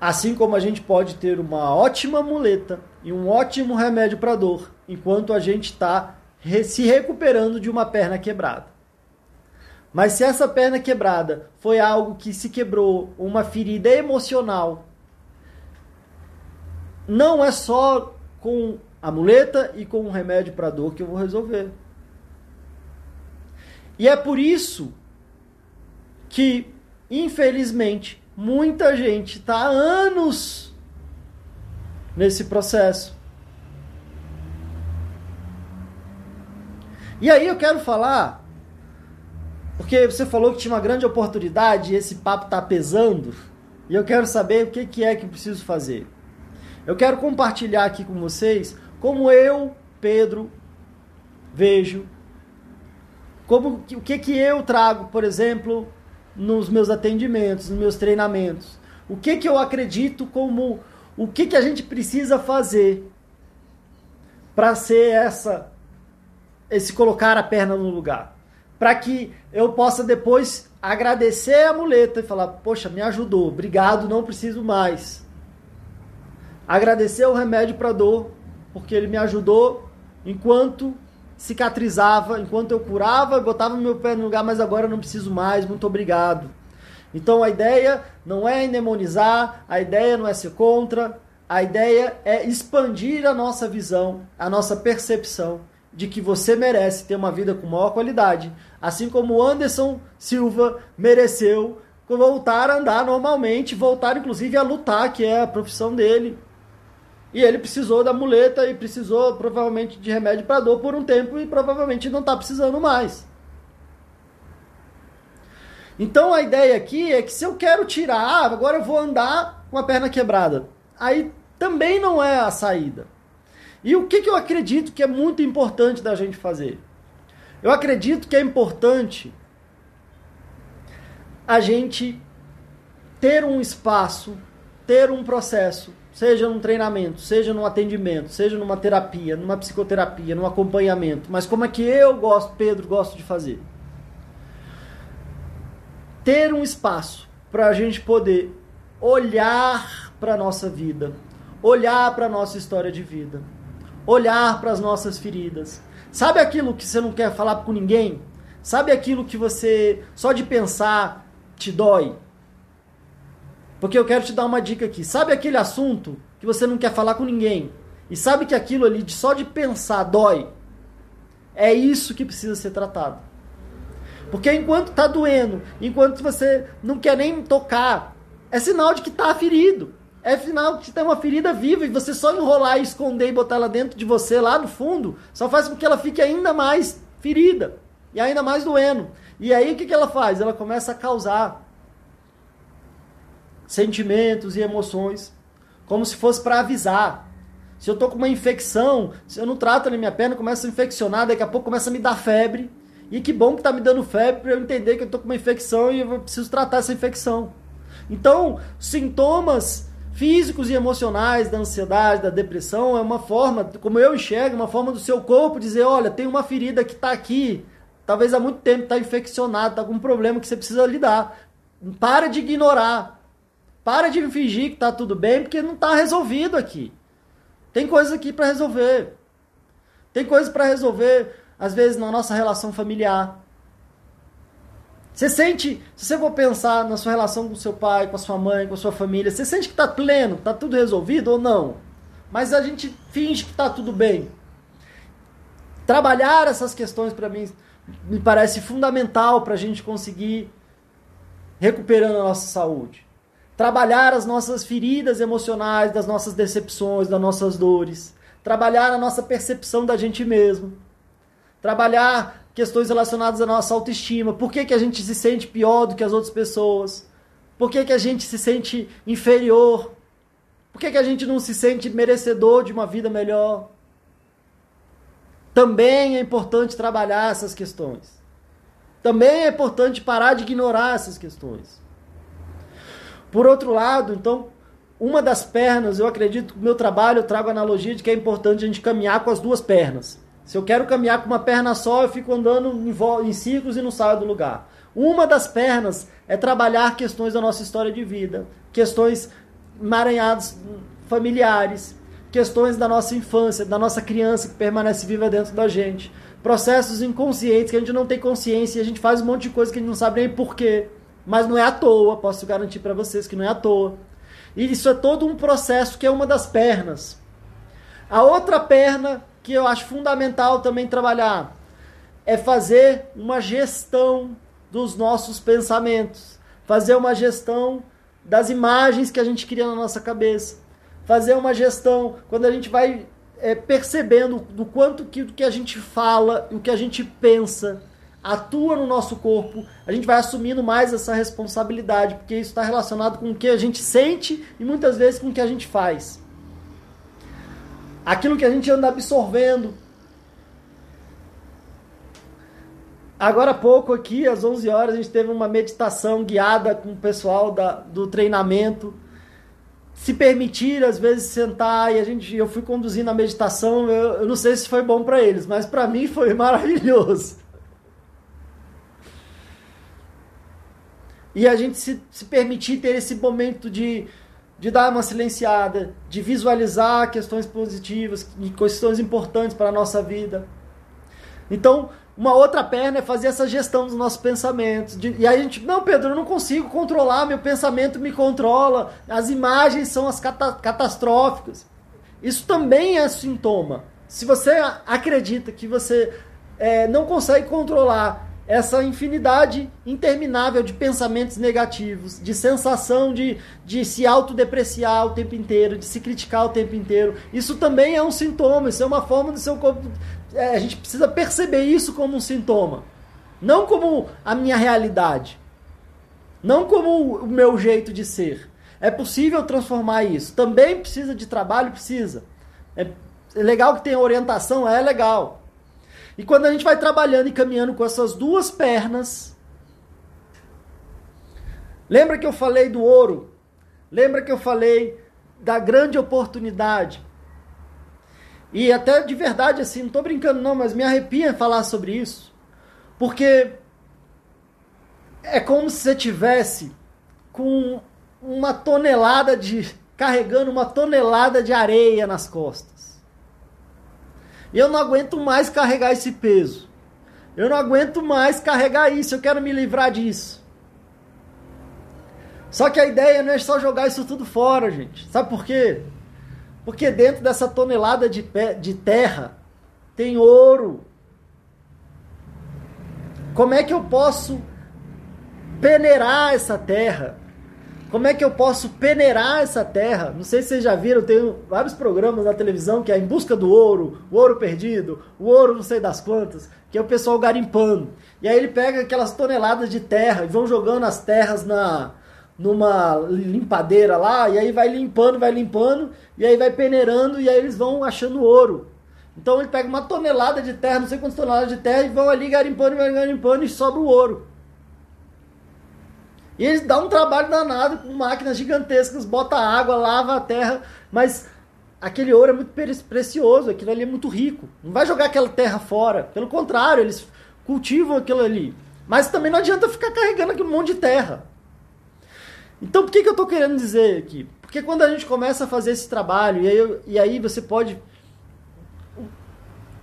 Assim como a gente pode ter uma ótima muleta e um ótimo remédio para dor, enquanto a gente está se recuperando de uma perna quebrada. Mas se essa perna quebrada foi algo que se quebrou, uma ferida emocional, não é só com a muleta e com um remédio para dor que eu vou resolver. E é por isso que, infelizmente, muita gente está há anos nesse processo. E aí eu quero falar, porque você falou que tinha uma grande oportunidade e esse papo está pesando, e eu quero saber o que, que é que preciso fazer. Eu quero compartilhar aqui com vocês como eu, Pedro, vejo, como o que, que eu trago, por exemplo, nos meus atendimentos, nos meus treinamentos. O que, que eu acredito como o que, que a gente precisa fazer para ser essa esse colocar a perna no lugar, para que eu possa depois agradecer a muleta e falar: "Poxa, me ajudou, obrigado, não preciso mais". Agradecer o remédio para dor, porque ele me ajudou enquanto cicatrizava, enquanto eu curava, botava meu pé no lugar, mas agora eu não preciso mais, muito obrigado. Então a ideia não é endemonizar, a ideia não é ser contra, a ideia é expandir a nossa visão, a nossa percepção de que você merece ter uma vida com maior qualidade, assim como Anderson Silva mereceu voltar a andar normalmente, voltar inclusive a lutar, que é a profissão dele. E ele precisou da muleta e precisou provavelmente de remédio para dor por um tempo e provavelmente não está precisando mais. Então a ideia aqui é que se eu quero tirar, ah, agora eu vou andar com a perna quebrada, aí também não é a saída. E o que, que eu acredito que é muito importante da gente fazer? Eu acredito que é importante a gente ter um espaço, ter um processo seja num treinamento, seja num atendimento, seja numa terapia, numa psicoterapia, num acompanhamento, mas como é que eu gosto, Pedro, gosto de fazer? Ter um espaço para a gente poder olhar para a nossa vida, olhar para a nossa história de vida, olhar para as nossas feridas. Sabe aquilo que você não quer falar com ninguém? Sabe aquilo que você só de pensar te dói? Porque eu quero te dar uma dica aqui. Sabe aquele assunto que você não quer falar com ninguém? E sabe que aquilo ali, só de pensar, dói? É isso que precisa ser tratado. Porque enquanto está doendo, enquanto você não quer nem tocar, é sinal de que está ferido. É sinal de que tem uma ferida viva e você só enrolar esconder e botar ela dentro de você, lá no fundo, só faz com que ela fique ainda mais ferida e ainda mais doendo. E aí o que, que ela faz? Ela começa a causar sentimentos e emoções, como se fosse para avisar. Se eu tô com uma infecção, se eu não trato ali minha perna, começa a infeccionar, daqui a pouco começa a me dar febre. E que bom que tá me dando febre para eu entender que eu tô com uma infecção e eu preciso tratar essa infecção. Então, sintomas físicos e emocionais da ansiedade, da depressão, é uma forma, como eu enxergo, uma forma do seu corpo dizer, olha, tem uma ferida que está aqui, talvez há muito tempo está infeccionado, está com um problema que você precisa lidar. Para de ignorar. Para de fingir que tá tudo bem, porque não tá resolvido aqui. Tem coisas aqui para resolver. Tem coisas para resolver, às vezes, na nossa relação familiar. Você sente, se você for pensar na sua relação com seu pai, com a sua mãe, com a sua família, você sente que tá pleno, tá tudo resolvido ou não? Mas a gente finge que tá tudo bem. Trabalhar essas questões para mim me parece fundamental para a gente conseguir recuperando a nossa saúde trabalhar as nossas feridas emocionais, das nossas decepções, das nossas dores, trabalhar a nossa percepção da gente mesmo, trabalhar questões relacionadas à nossa autoestima, por que, que a gente se sente pior do que as outras pessoas, por que, que a gente se sente inferior, por que, que a gente não se sente merecedor de uma vida melhor. Também é importante trabalhar essas questões. Também é importante parar de ignorar essas questões. Por outro lado, então, uma das pernas, eu acredito que o meu trabalho eu trago a analogia de que é importante a gente caminhar com as duas pernas. Se eu quero caminhar com uma perna só, eu fico andando em, em círculos e não saio do lugar. Uma das pernas é trabalhar questões da nossa história de vida, questões emaranhadas familiares, questões da nossa infância, da nossa criança que permanece viva dentro da gente, processos inconscientes que a gente não tem consciência e a gente faz um monte de coisa que a gente não sabe nem porquê. Mas não é à toa, posso garantir para vocês que não é à toa. E isso é todo um processo que é uma das pernas. A outra perna que eu acho fundamental também trabalhar é fazer uma gestão dos nossos pensamentos, fazer uma gestão das imagens que a gente cria na nossa cabeça, fazer uma gestão quando a gente vai é, percebendo do quanto que, que a gente fala, o que a gente pensa, atua no nosso corpo, a gente vai assumindo mais essa responsabilidade, porque isso está relacionado com o que a gente sente e muitas vezes com o que a gente faz. Aquilo que a gente anda absorvendo. Agora há pouco aqui, às 11 horas, a gente teve uma meditação guiada com o pessoal da, do treinamento. Se permitir, às vezes, sentar e a gente, eu fui conduzindo a meditação. Eu, eu não sei se foi bom para eles, mas para mim foi maravilhoso. E a gente se, se permitir ter esse momento de, de dar uma silenciada, de visualizar questões positivas, questões importantes para a nossa vida. Então, uma outra perna é fazer essa gestão dos nossos pensamentos. De, e aí a gente, não, Pedro, eu não consigo controlar, meu pensamento me controla, as imagens são as cata catastróficas. Isso também é sintoma. Se você acredita que você é, não consegue controlar essa infinidade interminável de pensamentos negativos, de sensação de, de se autodepreciar o tempo inteiro, de se criticar o tempo inteiro. Isso também é um sintoma, isso é uma forma do seu corpo. É, a gente precisa perceber isso como um sintoma, não como a minha realidade, não como o meu jeito de ser. É possível transformar isso. Também precisa de trabalho, precisa. É legal que tenha orientação, é legal. E quando a gente vai trabalhando e caminhando com essas duas pernas, lembra que eu falei do ouro? Lembra que eu falei da grande oportunidade? E até de verdade, assim, não tô brincando não, mas me arrepia falar sobre isso. Porque é como se você tivesse com uma tonelada de carregando uma tonelada de areia nas costas. Eu não aguento mais carregar esse peso. Eu não aguento mais carregar isso. Eu quero me livrar disso. Só que a ideia não é só jogar isso tudo fora, gente. Sabe por quê? Porque dentro dessa tonelada de, de terra tem ouro. Como é que eu posso peneirar essa terra? Como é que eu posso peneirar essa terra? Não sei se vocês já viram, tem vários programas na televisão que é Em Busca do Ouro, o Ouro Perdido, o Ouro não sei das quantas, que é o pessoal garimpando. E aí ele pega aquelas toneladas de terra e vão jogando as terras na numa limpadeira lá, e aí vai limpando, vai limpando, e aí vai peneirando, e aí eles vão achando ouro. Então ele pega uma tonelada de terra, não sei quantas toneladas de terra, e vão ali garimpando, garimpando, e sobra o ouro. E eles dão um trabalho danado com máquinas gigantescas, bota água, lava a terra, mas aquele ouro é muito precioso, aquilo ali é muito rico. Não vai jogar aquela terra fora. Pelo contrário, eles cultivam aquilo ali. Mas também não adianta ficar carregando aquele monte de terra. Então, por que, que eu estou querendo dizer aqui? Porque quando a gente começa a fazer esse trabalho, e aí, e aí você pode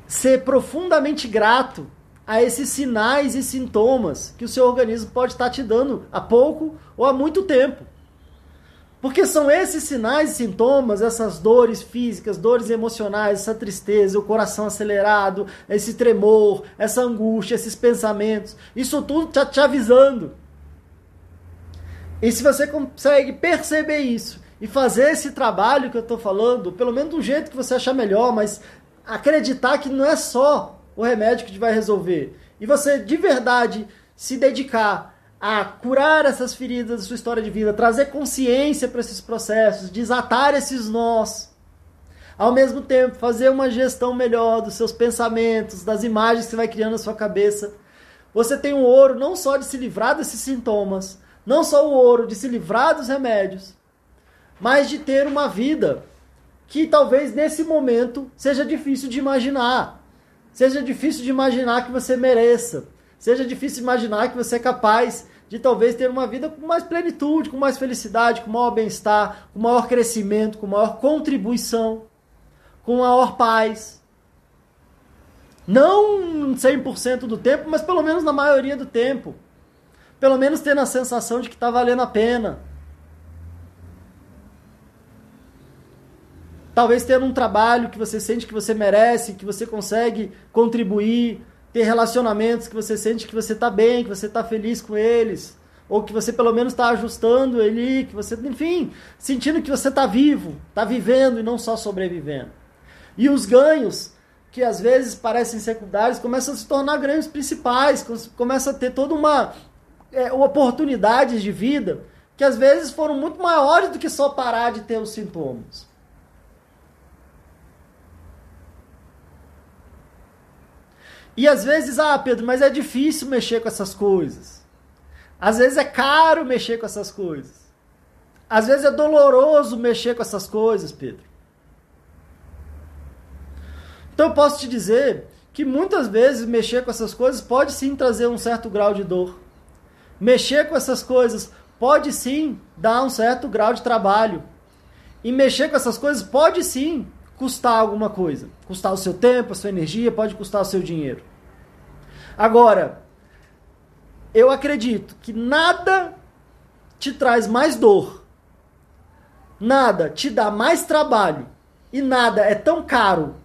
ser profundamente grato a esses sinais e sintomas que o seu organismo pode estar te dando há pouco ou há muito tempo. Porque são esses sinais e sintomas, essas dores físicas, dores emocionais, essa tristeza, o coração acelerado, esse tremor, essa angústia, esses pensamentos, isso tudo está te avisando. E se você consegue perceber isso e fazer esse trabalho que eu estou falando, pelo menos do jeito que você achar melhor, mas acreditar que não é só o remédio que vai resolver. E você de verdade se dedicar a curar essas feridas da sua história de vida, trazer consciência para esses processos, desatar esses nós. Ao mesmo tempo, fazer uma gestão melhor dos seus pensamentos, das imagens que você vai criando na sua cabeça. Você tem o ouro não só de se livrar desses sintomas, não só o ouro de se livrar dos remédios, mas de ter uma vida que talvez nesse momento seja difícil de imaginar. Seja difícil de imaginar que você mereça. Seja difícil imaginar que você é capaz de talvez ter uma vida com mais plenitude, com mais felicidade, com maior bem-estar, com maior crescimento, com maior contribuição, com maior paz. Não 100% do tempo, mas pelo menos na maioria do tempo. Pelo menos tendo a sensação de que está valendo a pena. Talvez tendo um trabalho que você sente que você merece, que você consegue contribuir, ter relacionamentos que você sente que você está bem, que você está feliz com eles, ou que você pelo menos está ajustando ele, que você, enfim, sentindo que você está vivo, está vivendo e não só sobrevivendo. E os ganhos, que às vezes parecem secundários, começam a se tornar ganhos principais, começa a ter toda uma é, oportunidades de vida que às vezes foram muito maiores do que só parar de ter os sintomas. E às vezes, ah, Pedro, mas é difícil mexer com essas coisas. Às vezes é caro mexer com essas coisas. Às vezes é doloroso mexer com essas coisas, Pedro. Então eu posso te dizer que muitas vezes mexer com essas coisas pode sim trazer um certo grau de dor. Mexer com essas coisas pode sim dar um certo grau de trabalho. E mexer com essas coisas pode sim custar alguma coisa. Custar o seu tempo, a sua energia, pode custar o seu dinheiro. Agora, eu acredito que nada te traz mais dor, nada te dá mais trabalho e nada é tão caro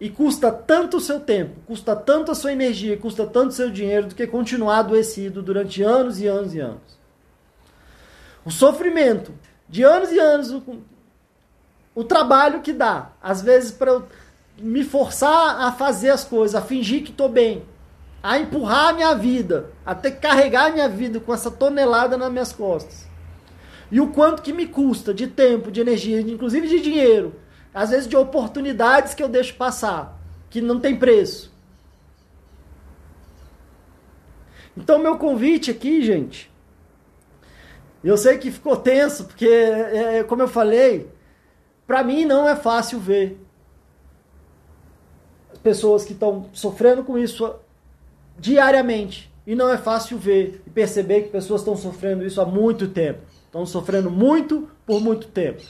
e custa tanto o seu tempo, custa tanto a sua energia, custa tanto o seu dinheiro do que continuar adoecido durante anos e anos e anos. O sofrimento de anos e anos o trabalho que dá, às vezes para eu me forçar a fazer as coisas, a fingir que estou bem, a empurrar a minha vida, a ter que carregar a minha vida com essa tonelada nas minhas costas. E o quanto que me custa de tempo, de energia, inclusive de dinheiro, às vezes de oportunidades que eu deixo passar, que não tem preço. Então, meu convite aqui, gente, eu sei que ficou tenso, porque, é, como eu falei, para mim não é fácil ver pessoas que estão sofrendo com isso diariamente. E não é fácil ver e perceber que pessoas estão sofrendo isso há muito tempo. Estão sofrendo muito por muito tempo.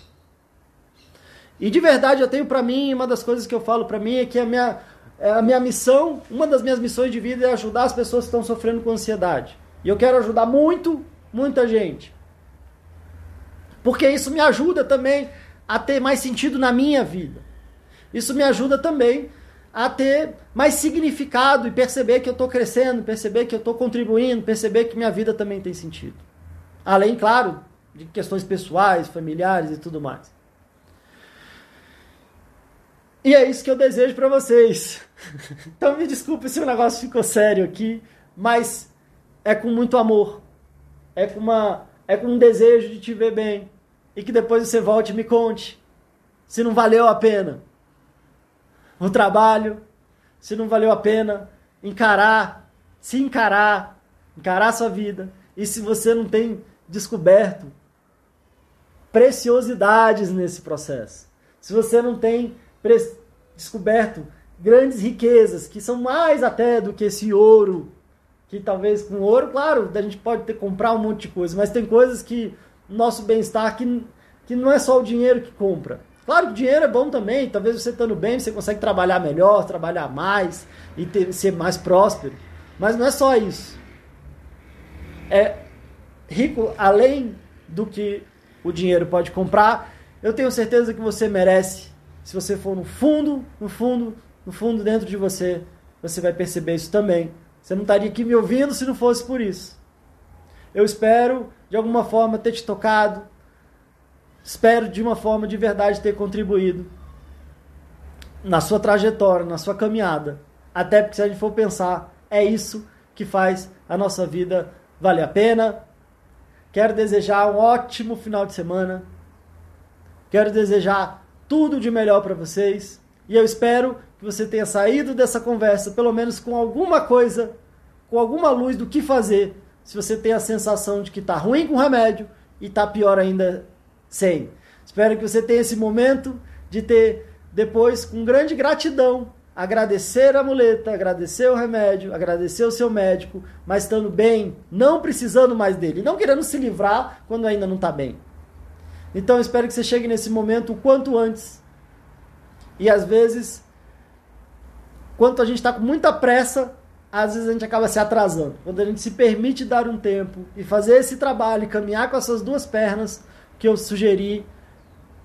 E de verdade eu tenho para mim, uma das coisas que eu falo para mim é que a minha, é a minha missão, uma das minhas missões de vida é ajudar as pessoas que estão sofrendo com ansiedade. E eu quero ajudar muito, muita gente. Porque isso me ajuda também a ter mais sentido na minha vida. Isso me ajuda também a ter mais significado e perceber que eu estou crescendo, perceber que eu estou contribuindo, perceber que minha vida também tem sentido. Além, claro, de questões pessoais, familiares e tudo mais. E é isso que eu desejo para vocês. Então me desculpe se o negócio ficou sério aqui, mas é com muito amor. É com uma é com um desejo de te ver bem, e que depois você volte e me conte se não valeu a pena o trabalho, se não valeu a pena encarar, se encarar, encarar a sua vida e se você não tem descoberto preciosidades nesse processo. Se você não tem descoberto grandes riquezas que são mais até do que esse ouro, que talvez com ouro, claro, a gente pode ter comprar um monte de coisa, mas tem coisas que nosso bem-estar que, que não é só o dinheiro que compra. Claro que o dinheiro é bom também, talvez você estando bem, você consegue trabalhar melhor, trabalhar mais e ter, ser mais próspero. Mas não é só isso. É rico além do que o dinheiro pode comprar. Eu tenho certeza que você merece. Se você for no fundo, no fundo, no fundo dentro de você, você vai perceber isso também. Você não estaria aqui me ouvindo se não fosse por isso. Eu espero de alguma forma ter te tocado. Espero de uma forma de verdade ter contribuído na sua trajetória, na sua caminhada. Até porque se a gente for pensar, é isso que faz a nossa vida valer a pena. Quero desejar um ótimo final de semana. Quero desejar tudo de melhor para vocês. E eu espero que você tenha saído dessa conversa, pelo menos com alguma coisa, com alguma luz do que fazer se você tem a sensação de que está ruim com o remédio e está pior ainda sem. Espero que você tenha esse momento de ter, depois, com grande gratidão, agradecer a muleta, agradecer o remédio, agradecer o seu médico, mas estando bem, não precisando mais dele, não querendo se livrar quando ainda não está bem. Então espero que você chegue nesse momento o quanto antes. E às vezes, quanto a gente está com muita pressa, às vezes a gente acaba se atrasando. Quando a gente se permite dar um tempo e fazer esse trabalho e caminhar com essas duas pernas que eu sugeri,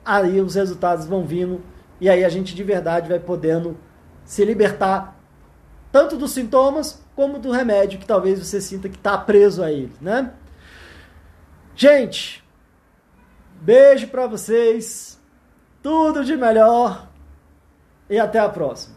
aí os resultados vão vindo e aí a gente de verdade vai podendo se libertar tanto dos sintomas como do remédio que talvez você sinta que está preso a ele, né? Gente, beijo para vocês, tudo de melhor e até a próxima.